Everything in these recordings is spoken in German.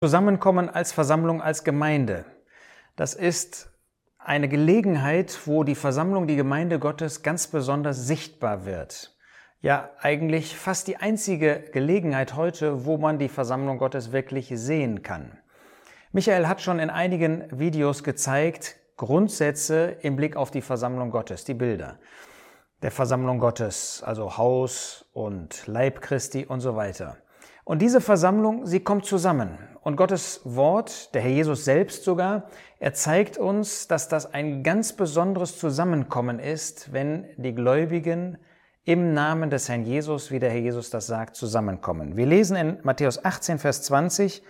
Zusammenkommen als Versammlung, als Gemeinde. Das ist eine Gelegenheit, wo die Versammlung, die Gemeinde Gottes ganz besonders sichtbar wird. Ja, eigentlich fast die einzige Gelegenheit heute, wo man die Versammlung Gottes wirklich sehen kann. Michael hat schon in einigen Videos gezeigt, Grundsätze im Blick auf die Versammlung Gottes, die Bilder der Versammlung Gottes, also Haus und Leib Christi und so weiter. Und diese Versammlung, sie kommt zusammen. Und Gottes Wort, der Herr Jesus selbst sogar, er zeigt uns, dass das ein ganz besonderes Zusammenkommen ist, wenn die Gläubigen im Namen des Herrn Jesus, wie der Herr Jesus das sagt, zusammenkommen. Wir lesen in Matthäus 18, Vers 20,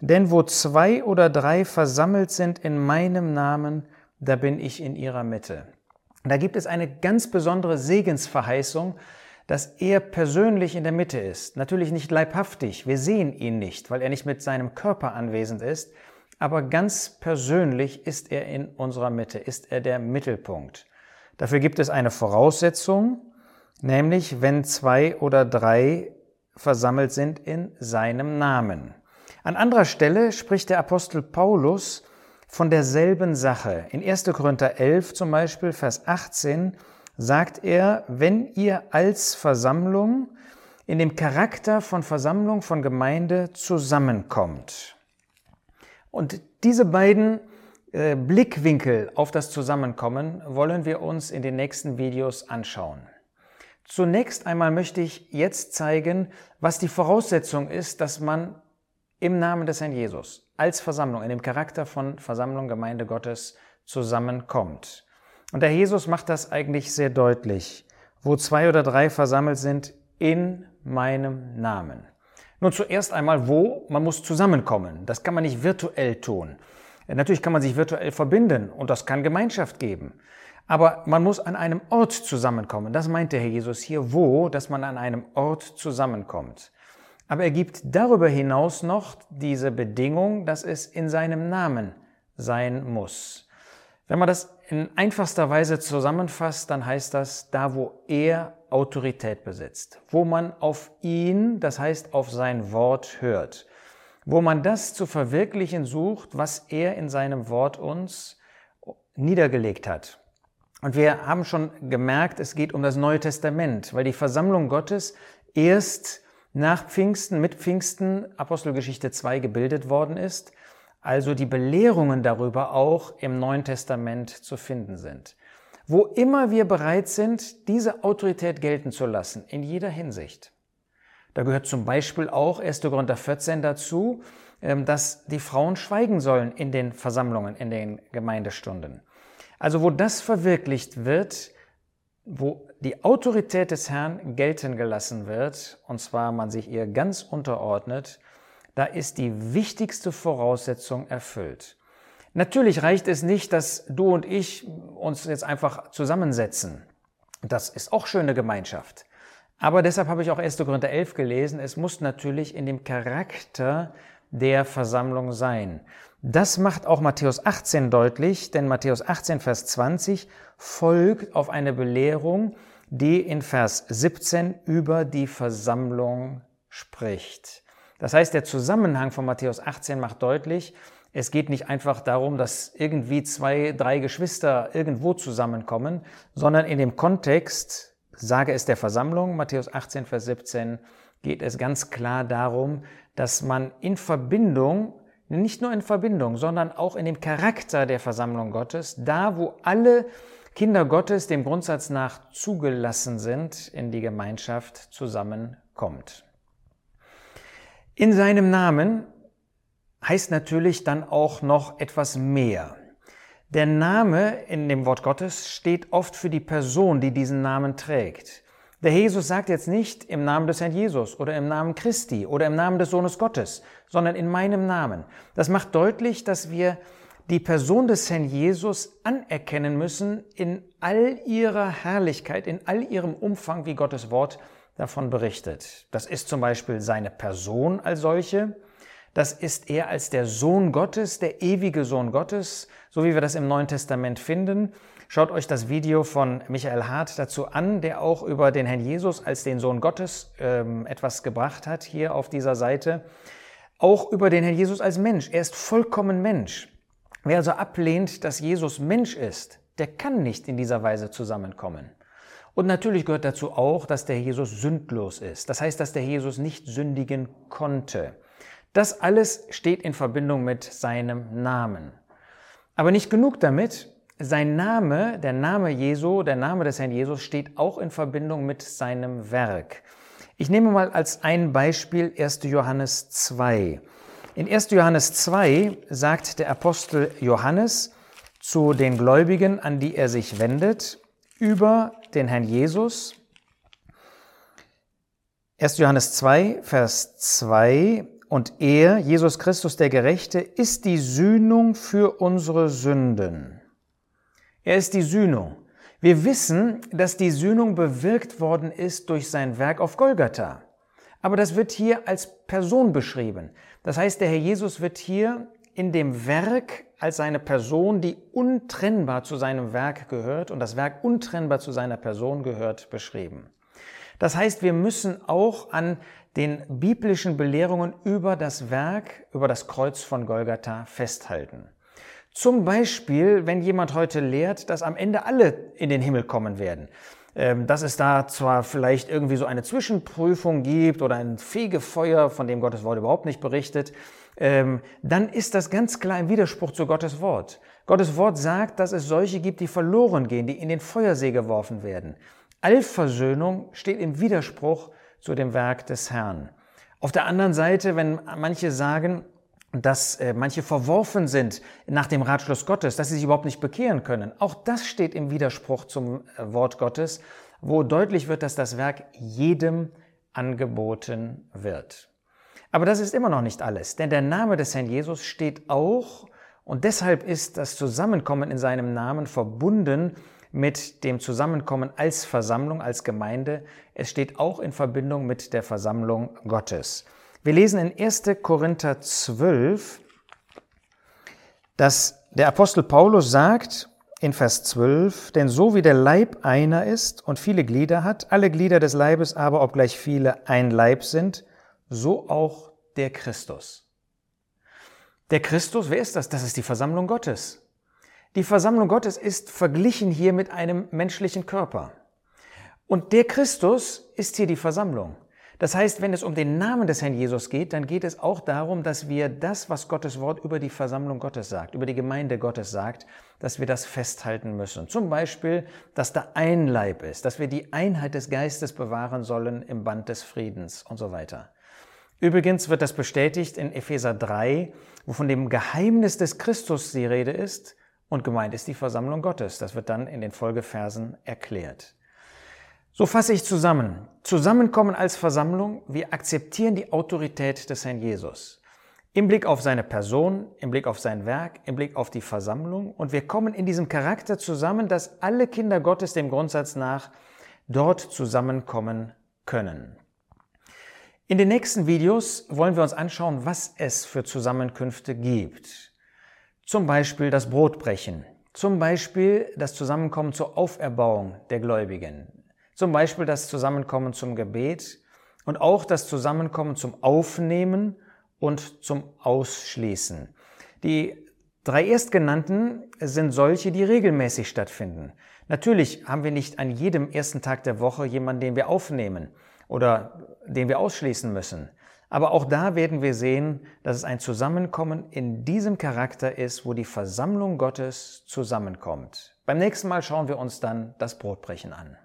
denn wo zwei oder drei versammelt sind in meinem Namen, da bin ich in ihrer Mitte. Da gibt es eine ganz besondere Segensverheißung, dass er persönlich in der Mitte ist. Natürlich nicht leibhaftig, wir sehen ihn nicht, weil er nicht mit seinem Körper anwesend ist, aber ganz persönlich ist er in unserer Mitte, ist er der Mittelpunkt. Dafür gibt es eine Voraussetzung, nämlich wenn zwei oder drei versammelt sind in seinem Namen. An anderer Stelle spricht der Apostel Paulus von derselben Sache. In 1. Korinther 11 zum Beispiel, Vers 18, sagt er, wenn ihr als Versammlung in dem Charakter von Versammlung, von Gemeinde zusammenkommt. Und diese beiden äh, Blickwinkel auf das Zusammenkommen wollen wir uns in den nächsten Videos anschauen. Zunächst einmal möchte ich jetzt zeigen, was die Voraussetzung ist, dass man im Namen des Herrn Jesus als Versammlung, in dem Charakter von Versammlung, Gemeinde Gottes zusammenkommt. Und der Jesus macht das eigentlich sehr deutlich, wo zwei oder drei versammelt sind in meinem Namen. Nun zuerst einmal, wo man muss zusammenkommen. Das kann man nicht virtuell tun. Natürlich kann man sich virtuell verbinden und das kann Gemeinschaft geben. Aber man muss an einem Ort zusammenkommen. Das meint der Herr Jesus hier, wo, dass man an einem Ort zusammenkommt. Aber er gibt darüber hinaus noch diese Bedingung, dass es in seinem Namen sein muss. Wenn man das in einfachster Weise zusammenfasst, dann heißt das, da wo er Autorität besitzt, wo man auf ihn, das heißt auf sein Wort hört, wo man das zu verwirklichen sucht, was er in seinem Wort uns niedergelegt hat. Und wir haben schon gemerkt, es geht um das Neue Testament, weil die Versammlung Gottes erst nach Pfingsten, mit Pfingsten, Apostelgeschichte 2 gebildet worden ist, also die Belehrungen darüber auch im Neuen Testament zu finden sind. Wo immer wir bereit sind, diese Autorität gelten zu lassen, in jeder Hinsicht. Da gehört zum Beispiel auch 1. Korinther 14 dazu, ähm, dass die Frauen schweigen sollen in den Versammlungen, in den Gemeindestunden. Also wo das verwirklicht wird, wo die Autorität des Herrn gelten gelassen wird, und zwar man sich ihr ganz unterordnet, da ist die wichtigste Voraussetzung erfüllt. Natürlich reicht es nicht, dass du und ich uns jetzt einfach zusammensetzen. Das ist auch schöne Gemeinschaft. Aber deshalb habe ich auch 1. Korinther 11 gelesen, es muss natürlich in dem Charakter der Versammlung sein. Das macht auch Matthäus 18 deutlich, denn Matthäus 18, Vers 20 folgt auf eine Belehrung, die in Vers 17 über die Versammlung spricht. Das heißt, der Zusammenhang von Matthäus 18 macht deutlich, es geht nicht einfach darum, dass irgendwie zwei, drei Geschwister irgendwo zusammenkommen, sondern in dem Kontext, sage es der Versammlung, Matthäus 18, Vers 17, geht es ganz klar darum, dass man in Verbindung, nicht nur in Verbindung, sondern auch in dem Charakter der Versammlung Gottes, da wo alle Kinder Gottes dem Grundsatz nach zugelassen sind, in die Gemeinschaft zusammenkommt. In seinem Namen heißt natürlich dann auch noch etwas mehr. Der Name in dem Wort Gottes steht oft für die Person, die diesen Namen trägt. Der Jesus sagt jetzt nicht im Namen des Herrn Jesus oder im Namen Christi oder im Namen des Sohnes Gottes, sondern in meinem Namen. Das macht deutlich, dass wir die Person des Herrn Jesus anerkennen müssen in all ihrer Herrlichkeit, in all ihrem Umfang, wie Gottes Wort davon berichtet. Das ist zum Beispiel seine Person als solche. Das ist er als der Sohn Gottes, der ewige Sohn Gottes, so wie wir das im Neuen Testament finden. Schaut euch das Video von Michael Hart dazu an, der auch über den Herrn Jesus als den Sohn Gottes ähm, etwas gebracht hat hier auf dieser Seite. Auch über den Herrn Jesus als Mensch. Er ist vollkommen Mensch. Wer also ablehnt, dass Jesus Mensch ist, der kann nicht in dieser Weise zusammenkommen. Und natürlich gehört dazu auch, dass der Jesus sündlos ist. Das heißt, dass der Jesus nicht sündigen konnte. Das alles steht in Verbindung mit seinem Namen. Aber nicht genug damit. Sein Name, der Name Jesu, der Name des Herrn Jesus steht auch in Verbindung mit seinem Werk. Ich nehme mal als ein Beispiel 1. Johannes 2. In 1. Johannes 2 sagt der Apostel Johannes zu den Gläubigen, an die er sich wendet, über den Herrn Jesus. 1. Johannes 2, Vers 2. Und er, Jesus Christus der Gerechte, ist die Sühnung für unsere Sünden. Er ist die Sühnung. Wir wissen, dass die Sühnung bewirkt worden ist durch sein Werk auf Golgatha. Aber das wird hier als Person beschrieben. Das heißt, der Herr Jesus wird hier in dem Werk als seine Person, die untrennbar zu seinem Werk gehört und das Werk untrennbar zu seiner Person gehört, beschrieben. Das heißt, wir müssen auch an den biblischen Belehrungen über das Werk, über das Kreuz von Golgatha festhalten. Zum Beispiel, wenn jemand heute lehrt, dass am Ende alle in den Himmel kommen werden, ähm, dass es da zwar vielleicht irgendwie so eine Zwischenprüfung gibt oder ein Fegefeuer, von dem Gottes Wort überhaupt nicht berichtet, ähm, dann ist das ganz klar im Widerspruch zu Gottes Wort. Gottes Wort sagt, dass es solche gibt, die verloren gehen, die in den Feuersee geworfen werden. Allversöhnung steht im Widerspruch zu dem Werk des Herrn. Auf der anderen Seite, wenn manche sagen, dass äh, manche verworfen sind nach dem Ratschluss Gottes, dass sie sich überhaupt nicht bekehren können. Auch das steht im Widerspruch zum äh, Wort Gottes, wo deutlich wird, dass das Werk jedem angeboten wird. Aber das ist immer noch nicht alles, denn der Name des Herrn Jesus steht auch und deshalb ist das Zusammenkommen in seinem Namen verbunden mit dem Zusammenkommen als Versammlung, als Gemeinde. Es steht auch in Verbindung mit der Versammlung Gottes. Wir lesen in 1. Korinther 12, dass der Apostel Paulus sagt in Vers 12, denn so wie der Leib einer ist und viele Glieder hat, alle Glieder des Leibes aber, obgleich viele ein Leib sind, so auch der Christus. Der Christus, wer ist das? Das ist die Versammlung Gottes. Die Versammlung Gottes ist verglichen hier mit einem menschlichen Körper. Und der Christus ist hier die Versammlung. Das heißt, wenn es um den Namen des Herrn Jesus geht, dann geht es auch darum, dass wir das, was Gottes Wort über die Versammlung Gottes sagt, über die Gemeinde Gottes sagt, dass wir das festhalten müssen. Zum Beispiel, dass da ein Leib ist, dass wir die Einheit des Geistes bewahren sollen im Band des Friedens und so weiter. Übrigens wird das bestätigt in Epheser 3, wo von dem Geheimnis des Christus die Rede ist und gemeint ist die Versammlung Gottes. Das wird dann in den Folgeversen erklärt. So fasse ich zusammen. Zusammenkommen als Versammlung, wir akzeptieren die Autorität des Herrn Jesus. Im Blick auf seine Person, im Blick auf sein Werk, im Blick auf die Versammlung und wir kommen in diesem Charakter zusammen, dass alle Kinder Gottes dem Grundsatz nach dort zusammenkommen können. In den nächsten Videos wollen wir uns anschauen, was es für Zusammenkünfte gibt. Zum Beispiel das Brotbrechen, zum Beispiel das Zusammenkommen zur Auferbauung der Gläubigen, zum Beispiel das Zusammenkommen zum Gebet und auch das Zusammenkommen zum Aufnehmen und zum Ausschließen. Die drei erstgenannten sind solche, die regelmäßig stattfinden. Natürlich haben wir nicht an jedem ersten Tag der Woche jemanden, den wir aufnehmen oder den wir ausschließen müssen. Aber auch da werden wir sehen, dass es ein Zusammenkommen in diesem Charakter ist, wo die Versammlung Gottes zusammenkommt. Beim nächsten Mal schauen wir uns dann das Brotbrechen an.